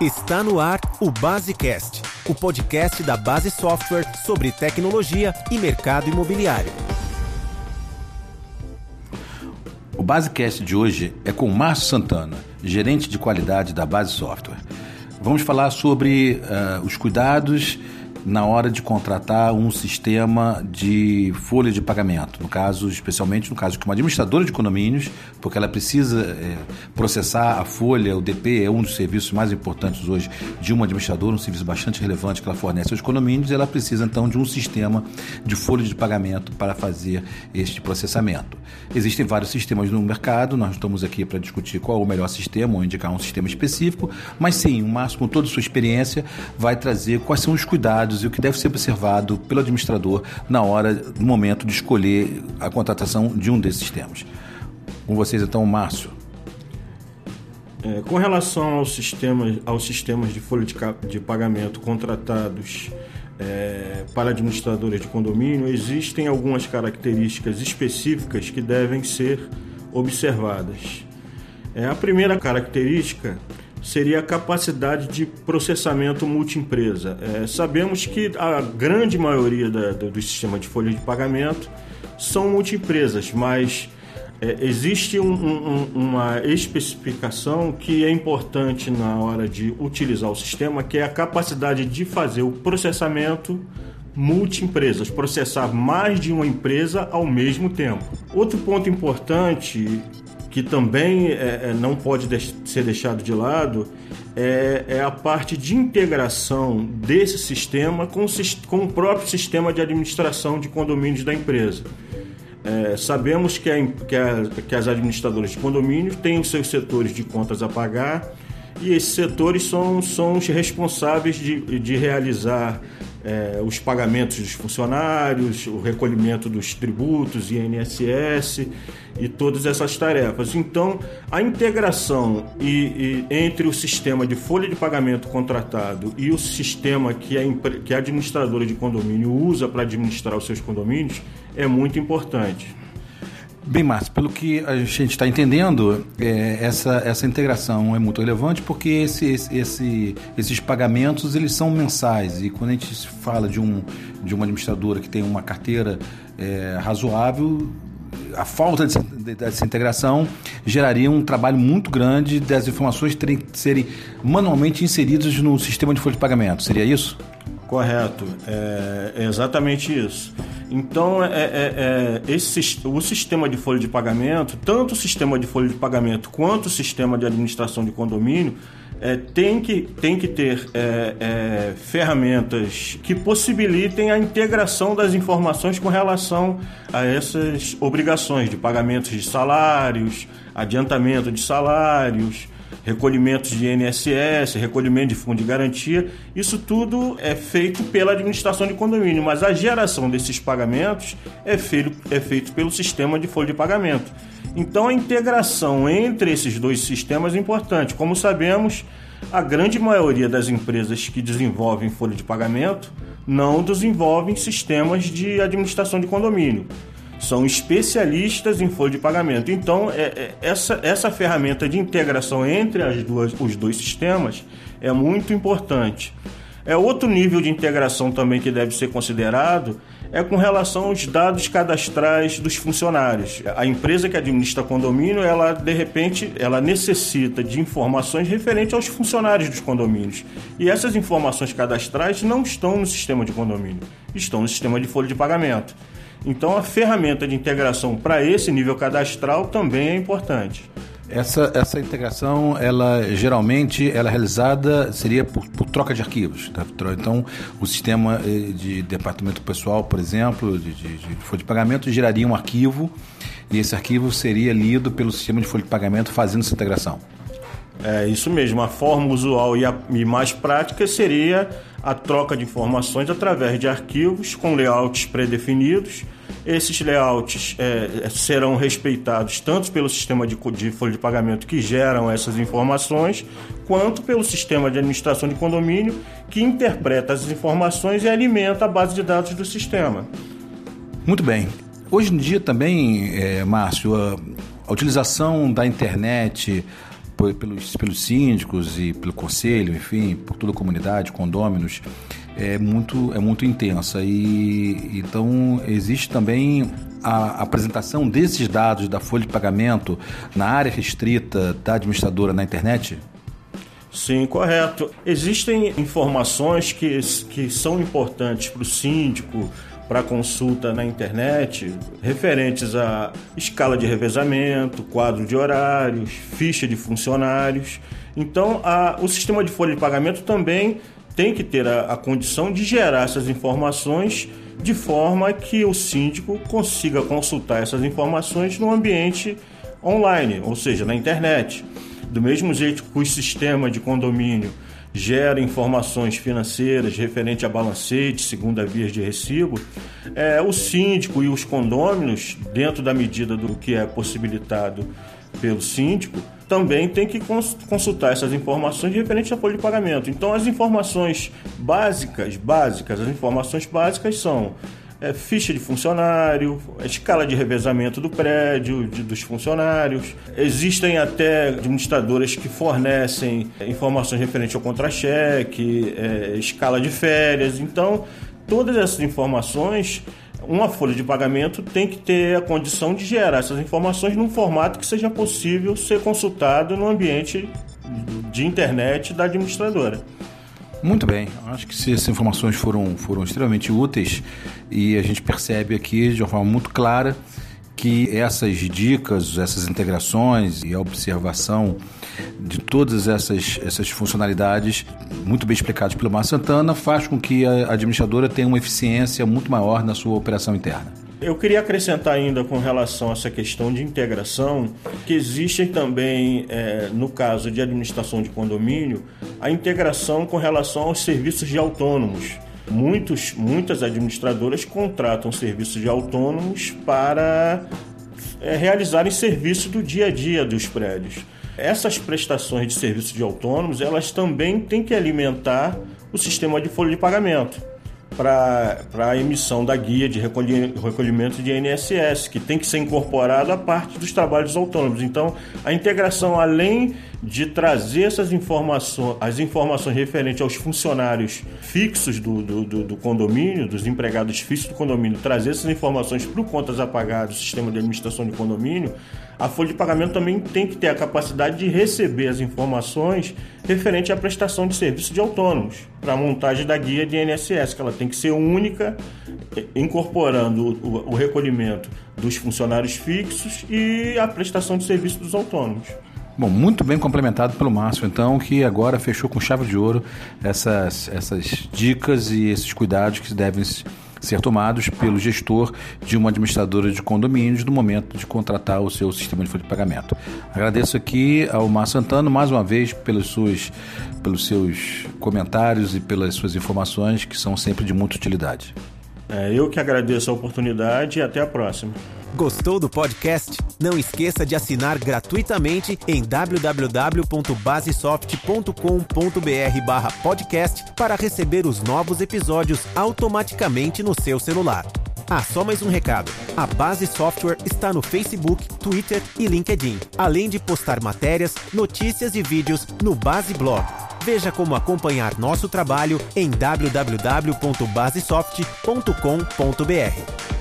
Está no ar o Basecast, o podcast da Base Software sobre tecnologia e mercado imobiliário. O Basecast de hoje é com Márcio Santana, gerente de qualidade da Base Software. Vamos falar sobre uh, os cuidados na hora de contratar um sistema de folha de pagamento. No caso, especialmente no caso que uma administradora de condomínios, porque ela precisa é, processar a folha, o DP é um dos serviços mais importantes hoje de uma administradora, um serviço bastante relevante que ela fornece aos condomínios, e ela precisa então de um sistema de folha de pagamento para fazer este processamento. Existem vários sistemas no mercado, nós estamos aqui para discutir qual é o melhor sistema ou indicar um sistema específico, mas sim, o Márcio, com toda a sua experiência, vai trazer quais são os cuidados e o que deve ser observado pelo administrador na hora, no momento de escolher a contratação de um desses sistemas. Com vocês então, Márcio. É, com relação aos sistemas, aos sistemas de folha de, de pagamento contratados é, para administradores de condomínio, existem algumas características específicas que devem ser observadas. É, a primeira característica seria a capacidade de processamento multiempresa. É, sabemos que a grande maioria da, do, do, sistema de folha de pagamento são multiempresas, mas é, existe um, um, uma especificação que é importante na hora de utilizar o sistema, que é a capacidade de fazer o processamento multiempresas, processar mais de uma empresa ao mesmo tempo. Outro ponto importante que também é, é, não pode de ser deixado de lado é, é, a parte de integração desse sistema com com o, próprio sistema de administração de condomínios da empresa. É, sabemos que, a, que, a, que as administradoras de condomínios têm os seus setores de contas a pagar e esses setores são, são os responsáveis de, de realizar é, os pagamentos dos funcionários, o recolhimento dos tributos, INSS e todas essas tarefas. Então, a integração e, e, entre o sistema de folha de pagamento contratado e o sistema que a, que a administradora de condomínio usa para administrar os seus condomínios é muito importante. Bem, Márcio, pelo que a gente está entendendo, é, essa, essa integração é muito relevante porque esse, esse, esses pagamentos eles são mensais e quando a gente fala de, um, de uma administradora que tem uma carteira é, razoável, a falta dessa integração geraria um trabalho muito grande das informações terem que serem manualmente inseridas no sistema de folha de pagamento. Seria isso? Correto, é, é exatamente isso. Então, é, é, é, esse, o sistema de folha de pagamento, tanto o sistema de folha de pagamento quanto o sistema de administração de condomínio, é, tem, que, tem que ter é, é, ferramentas que possibilitem a integração das informações com relação a essas obrigações de pagamentos de salários, adiantamento de salários, recolhimentos de INSS, recolhimento de fundo de garantia, isso tudo é feito pela administração de condomínio, mas a geração desses pagamentos é feito, é feito pelo sistema de folha de pagamento. Então a integração entre esses dois sistemas é importante. Como sabemos, a grande maioria das empresas que desenvolvem folha de pagamento não desenvolvem sistemas de administração de condomínio são especialistas em folha de pagamento. Então, é, é, essa, essa ferramenta de integração entre as duas, os dois sistemas é muito importante. É outro nível de integração também que deve ser considerado é com relação aos dados cadastrais dos funcionários. A empresa que administra condomínio, ela de repente, ela necessita de informações referentes aos funcionários dos condomínios. E essas informações cadastrais não estão no sistema de condomínio, estão no sistema de folha de pagamento. Então a ferramenta de integração para esse nível cadastral também é importante. Essa, essa integração, ela geralmente ela é realizada seria por, por troca de arquivos. Tá? Então, o sistema eh, de departamento pessoal, por exemplo, de, de, de folha de pagamento, geraria um arquivo e esse arquivo seria lido pelo sistema de folha de pagamento fazendo essa integração. É isso mesmo. A forma usual e, a, e mais prática seria a troca de informações através de arquivos com layouts pré-definidos. Esses layouts é, serão respeitados tanto pelo sistema de, de folha de pagamento que geram essas informações, quanto pelo sistema de administração de condomínio que interpreta as informações e alimenta a base de dados do sistema. Muito bem. Hoje em dia também, é, Márcio, a, a utilização da internet pelos, pelos síndicos e pelo conselho, enfim, por toda a comunidade, condôminos, é muito, é muito intensa. E então existe também a apresentação desses dados da folha de pagamento na área restrita da administradora na internet? Sim, correto. Existem informações que, que são importantes para o síndico, para consulta na internet, referentes à escala de revezamento, quadro de horários, ficha de funcionários. Então, a, o sistema de folha de pagamento também tem que ter a, a condição de gerar essas informações de forma que o síndico consiga consultar essas informações no ambiente online, ou seja, na internet. Do mesmo jeito que o sistema de condomínio gera informações financeiras referente a balancete, segunda via de recibo, é, o síndico e os condôminos, dentro da medida do que é possibilitado pelo síndico, também tem que consultar essas informações referentes à folha de pagamento. Então, as informações básicas, básicas, as informações básicas são é, ficha de funcionário, escala de revezamento do prédio, de, dos funcionários. Existem até administradoras que fornecem informações referentes ao contra-cheque, é, escala de férias. Então, todas essas informações, uma folha de pagamento tem que ter a condição de gerar essas informações num formato que seja possível ser consultado no ambiente de internet da administradora. Muito bem, acho que essas informações foram, foram extremamente úteis e a gente percebe aqui de uma forma muito clara que essas dicas, essas integrações e a observação de todas essas, essas funcionalidades, muito bem explicadas pelo Mar Santana, faz com que a administradora tenha uma eficiência muito maior na sua operação interna. Eu queria acrescentar ainda com relação a essa questão de integração, que existe também, é, no caso de administração de condomínio, a integração com relação aos serviços de autônomos. Muitos, muitas administradoras contratam serviços de autônomos para é, realizarem serviços do dia a dia dos prédios. Essas prestações de serviços de autônomos, elas também têm que alimentar o sistema de folha de pagamento para a emissão da guia de recolhimento de INSS, que tem que ser incorporada a parte dos trabalhos autônomos. Então, a integração, além de trazer essas informações, as informações referentes aos funcionários fixos do, do, do, do condomínio, dos empregados fixos do condomínio, trazer essas informações para o contas apagadas, do sistema de administração de condomínio, a folha de pagamento também tem que ter a capacidade de receber as informações referente à prestação de serviço de autônomos, para a montagem da guia de INSS, que ela tem que ser única, incorporando o, o recolhimento dos funcionários fixos e a prestação de serviço dos autônomos. Bom, muito bem complementado pelo Márcio, então, que agora fechou com chave de ouro essas, essas dicas e esses cuidados que devem ser tomados pelo gestor de uma administradora de condomínios no momento de contratar o seu sistema de folha de pagamento. Agradeço aqui ao Mar Santana mais uma vez pelos, suas, pelos seus comentários e pelas suas informações que são sempre de muita utilidade. É, eu que agradeço a oportunidade e até a próxima. Gostou do podcast? Não esqueça de assinar gratuitamente em www.basesoft.com.br/podcast para receber os novos episódios automaticamente no seu celular. Ah, só mais um recado. A Base Software está no Facebook, Twitter e LinkedIn, além de postar matérias, notícias e vídeos no Base Blog. Veja como acompanhar nosso trabalho em www.basesoft.com.br.